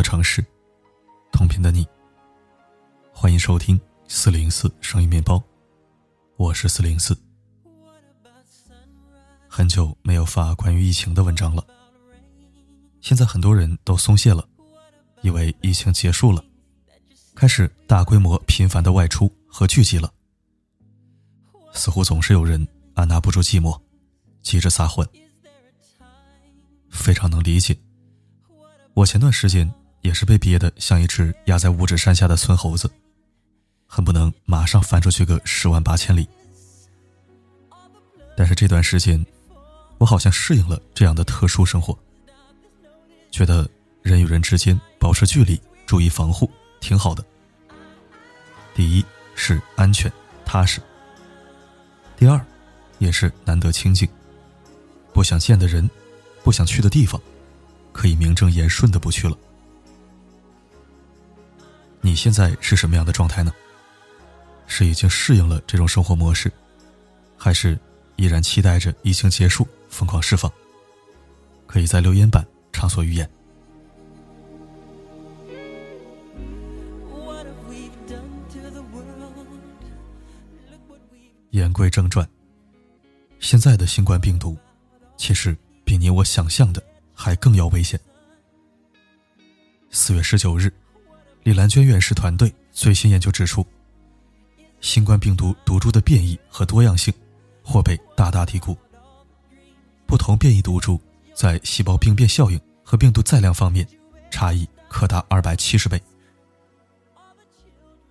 的城市，同频的你。欢迎收听四零四声音面包，我是四零四。很久没有发关于疫情的文章了，现在很多人都松懈了，以为疫情结束了，开始大规模频繁的外出和聚集了。似乎总是有人按捺不住寂寞，急着撒欢。非常能理解。我前段时间也是被憋得像一只压在五指山下的村猴子，恨不能马上翻出去个十万八千里。但是这段时间，我好像适应了这样的特殊生活，觉得人与人之间保持距离，注意防护，挺好的。第一是安全踏实，第二，也是难得清静，不想见的人。不想去的地方，可以名正言顺的不去了。你现在是什么样的状态呢？是已经适应了这种生活模式，还是依然期待着疫情结束疯狂释放？可以在留言板畅所欲言。言归正传，现在的新冠病毒，其实。比你我想象的还更要危险。四月十九日，李兰娟院士团队最新研究指出，新冠病毒毒株的变异和多样性或被大大低估。不同变异毒株在细胞病变效应和病毒载量方面差异可达二百七十倍。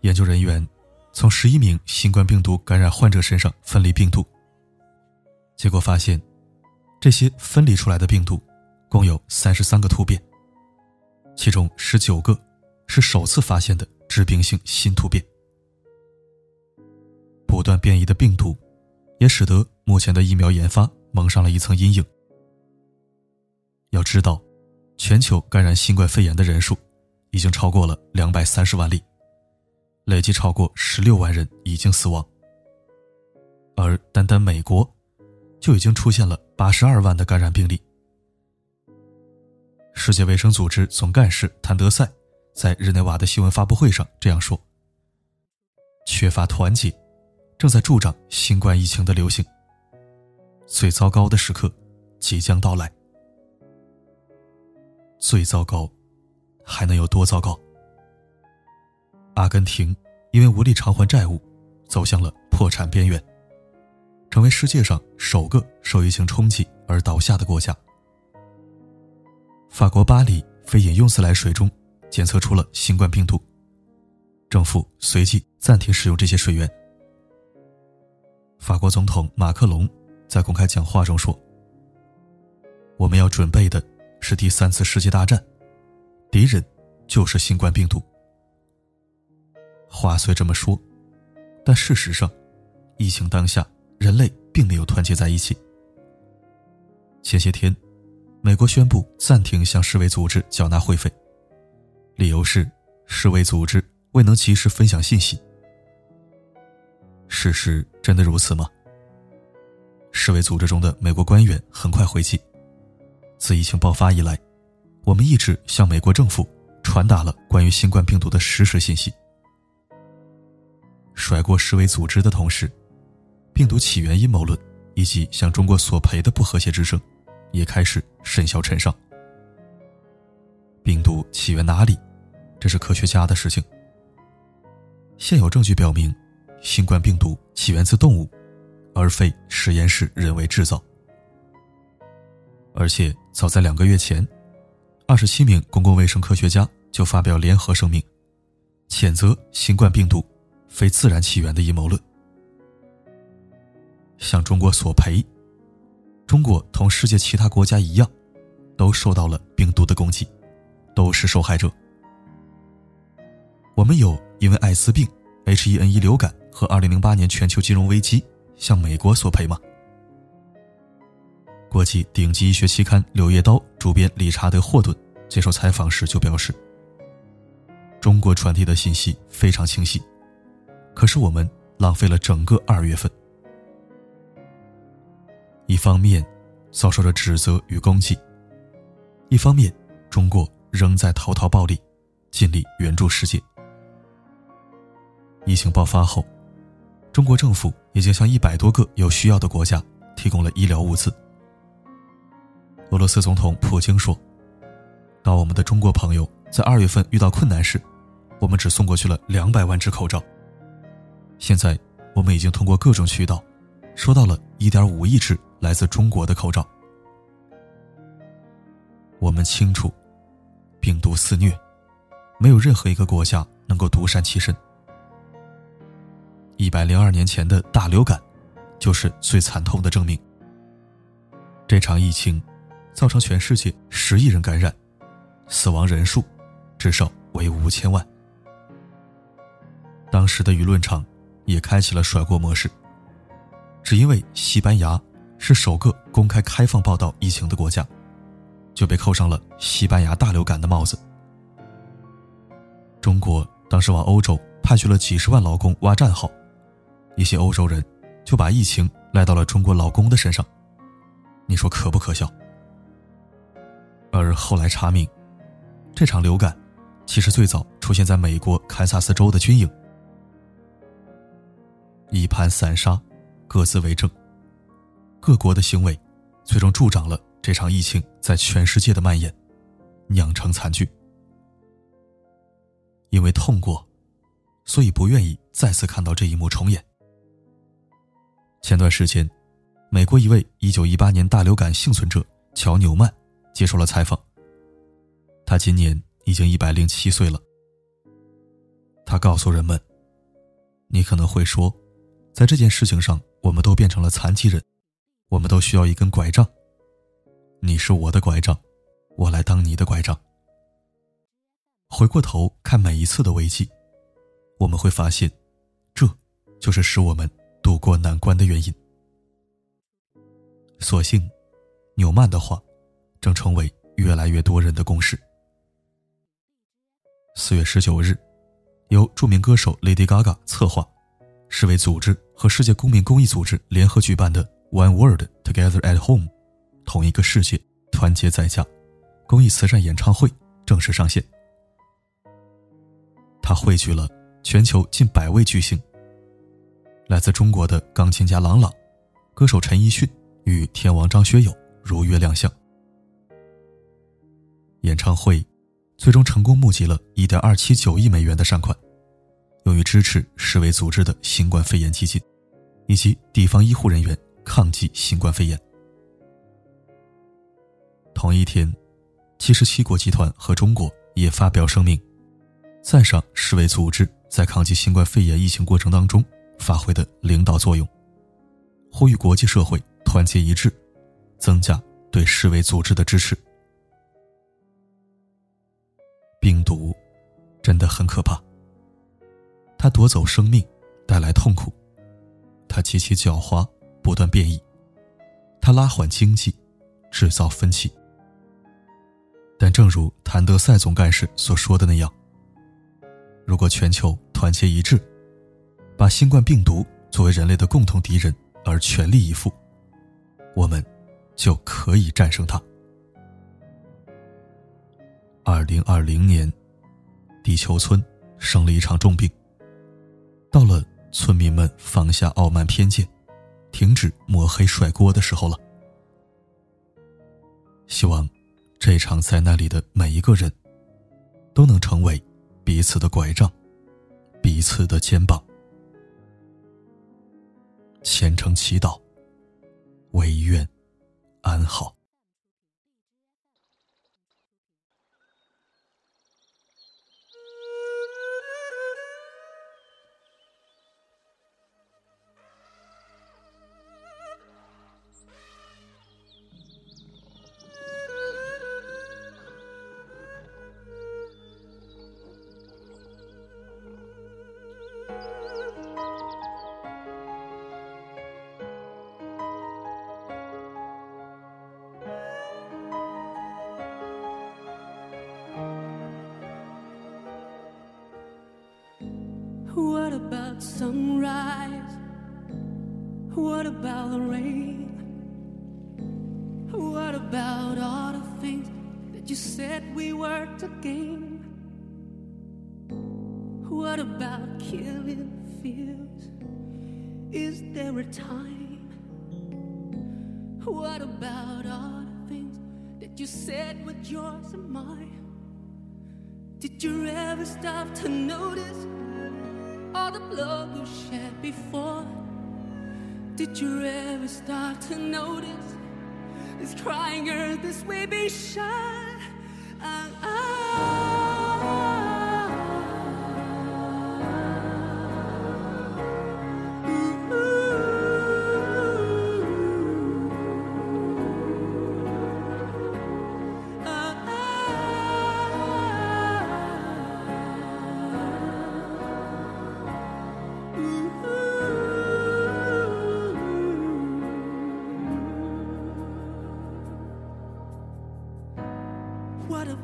研究人员从十一名新冠病毒感染患者身上分离病毒，结果发现。这些分离出来的病毒，共有三十三个突变，其中十九个是首次发现的致病性新突变。不断变异的病毒，也使得目前的疫苗研发蒙上了一层阴影。要知道，全球感染新冠肺炎的人数已经超过了两百三十万例，累计超过十六万人已经死亡，而单单美国。就已经出现了八十二万的感染病例。世界卫生组织总干事谭德赛在日内瓦的新闻发布会上这样说：“缺乏团结，正在助长新冠疫情的流行。最糟糕的时刻即将到来。最糟糕，还能有多糟糕？阿根廷因为无力偿还债务，走向了破产边缘。”成为世界上首个受疫情冲击而倒下的国家。法国巴黎非饮用自来水中检测出了新冠病毒，政府随即暂停使用这些水源。法国总统马克龙在公开讲话中说：“我们要准备的是第三次世界大战，敌人就是新冠病毒。”话虽这么说，但事实上，疫情当下。人类并没有团结在一起。前些天，美国宣布暂停向世卫组织缴纳会费，理由是世卫组织未能及时分享信息。事实真的如此吗？世卫组织中的美国官员很快回击：自疫情爆发以来，我们一直向美国政府传达了关于新冠病毒的实时信息。甩过世卫组织的同时。病毒起源阴谋论以及向中国索赔的不和谐之声，也开始甚嚣尘上。病毒起源哪里？这是科学家的事情。现有证据表明，新冠病毒起源自动物，而非实验室人为制造。而且早在两个月前，二十七名公共卫生科学家就发表联合声明，谴责新冠病毒非自然起源的阴谋论。向中国索赔，中国同世界其他国家一样，都受到了病毒的攻击，都是受害者。我们有因为艾滋病、H1N1 流感和2008年全球金融危机向美国索赔吗？国际顶级医学期刊《柳叶刀》主编理查德·霍顿接受采访时就表示：“中国传递的信息非常清晰，可是我们浪费了整个二月份。”一方面，遭受着指责与攻击；一方面，中国仍在投桃报李，尽力援助世界。疫情爆发后，中国政府已经向一百多个有需要的国家提供了医疗物资。俄罗斯总统普京说：“当我们的中国朋友在二月份遇到困难时，我们只送过去了两百万只口罩。现在，我们已经通过各种渠道，收到了一点五亿只来自中国的口罩。我们清楚，病毒肆虐，没有任何一个国家能够独善其身。一百零二年前的大流感，就是最惨痛的证明。这场疫情。”造成全世界十亿人感染，死亡人数至少为五千万。当时的舆论场也开启了甩锅模式，只因为西班牙是首个公开开放报道疫情的国家，就被扣上了“西班牙大流感”的帽子。中国当时往欧洲派去了几十万劳工挖战壕，一些欧洲人就把疫情赖到了中国劳工的身上，你说可不可笑？而后来查明，这场流感其实最早出现在美国堪萨斯州的军营。一盘散沙，各自为政。各国的行为，最终助长了这场疫情在全世界的蔓延，酿成惨剧。因为痛过，所以不愿意再次看到这一幕重演。前段时间，美国一位1918年大流感幸存者乔纽曼。接受了采访。他今年已经一百零七岁了。他告诉人们：“你可能会说，在这件事情上，我们都变成了残疾人，我们都需要一根拐杖。你是我的拐杖，我来当你的拐杖。”回过头看每一次的危机，我们会发现，这就是使我们渡过难关的原因。所幸，纽曼的话。正成为越来越多人的共识。四月十九日，由著名歌手 Lady Gaga 策划，世卫组织和世界公民公益组织联合举办的 One World Together at Home，同一个世界团结在家，公益慈善演唱会正式上线。它汇聚了全球近百位巨星，来自中国的钢琴家郎朗，歌手陈奕迅与天王张学友如约亮相。演唱会最终成功募集了1.279亿美元的善款，用于支持世卫组织的新冠肺炎基金，以及地方医护人员抗击新冠肺炎。同一天，77国集团和中国也发表声明，赞赏世卫组织在抗击新冠肺炎疫情过程当中发挥的领导作用，呼吁国际社会团结一致，增加对世卫组织的支持。病毒真的很可怕，它夺走生命，带来痛苦；它极其狡猾，不断变异；它拉缓经济，制造分歧。但正如谭德赛总干事所说的那样，如果全球团结一致，把新冠病毒作为人类的共同敌人而全力以赴，我们就可以战胜它。二零二零年，地球村生了一场重病。到了村民们放下傲慢偏见，停止抹黑甩锅的时候了。希望这场灾难里的每一个人，都能成为彼此的拐杖，彼此的肩膀。虔诚祈祷，唯愿安好。What about sunrise? What about the rain? What about all the things that you said we were to gain? What about killing fears? Is there a time? What about all the things that you said were yours and mine? Did you ever stop to notice all the blood we shed before? Did you ever start to notice this crying earth, this way be?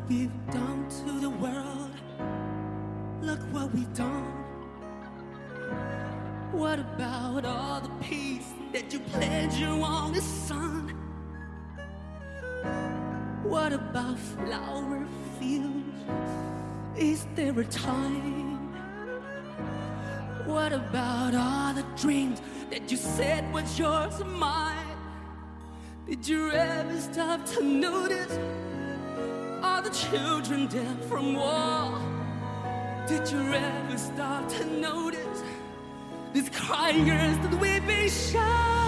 Have done to the world? Look what we've done. What about all the peace that you pledged you on the sun? What about flower fields? Is there a time? What about all the dreams that you said was yours and mine? Did you ever stop to notice the children dead from war? Did you ever start to notice these crying earth that we be shot?